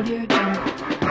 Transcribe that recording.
Audio Jungle.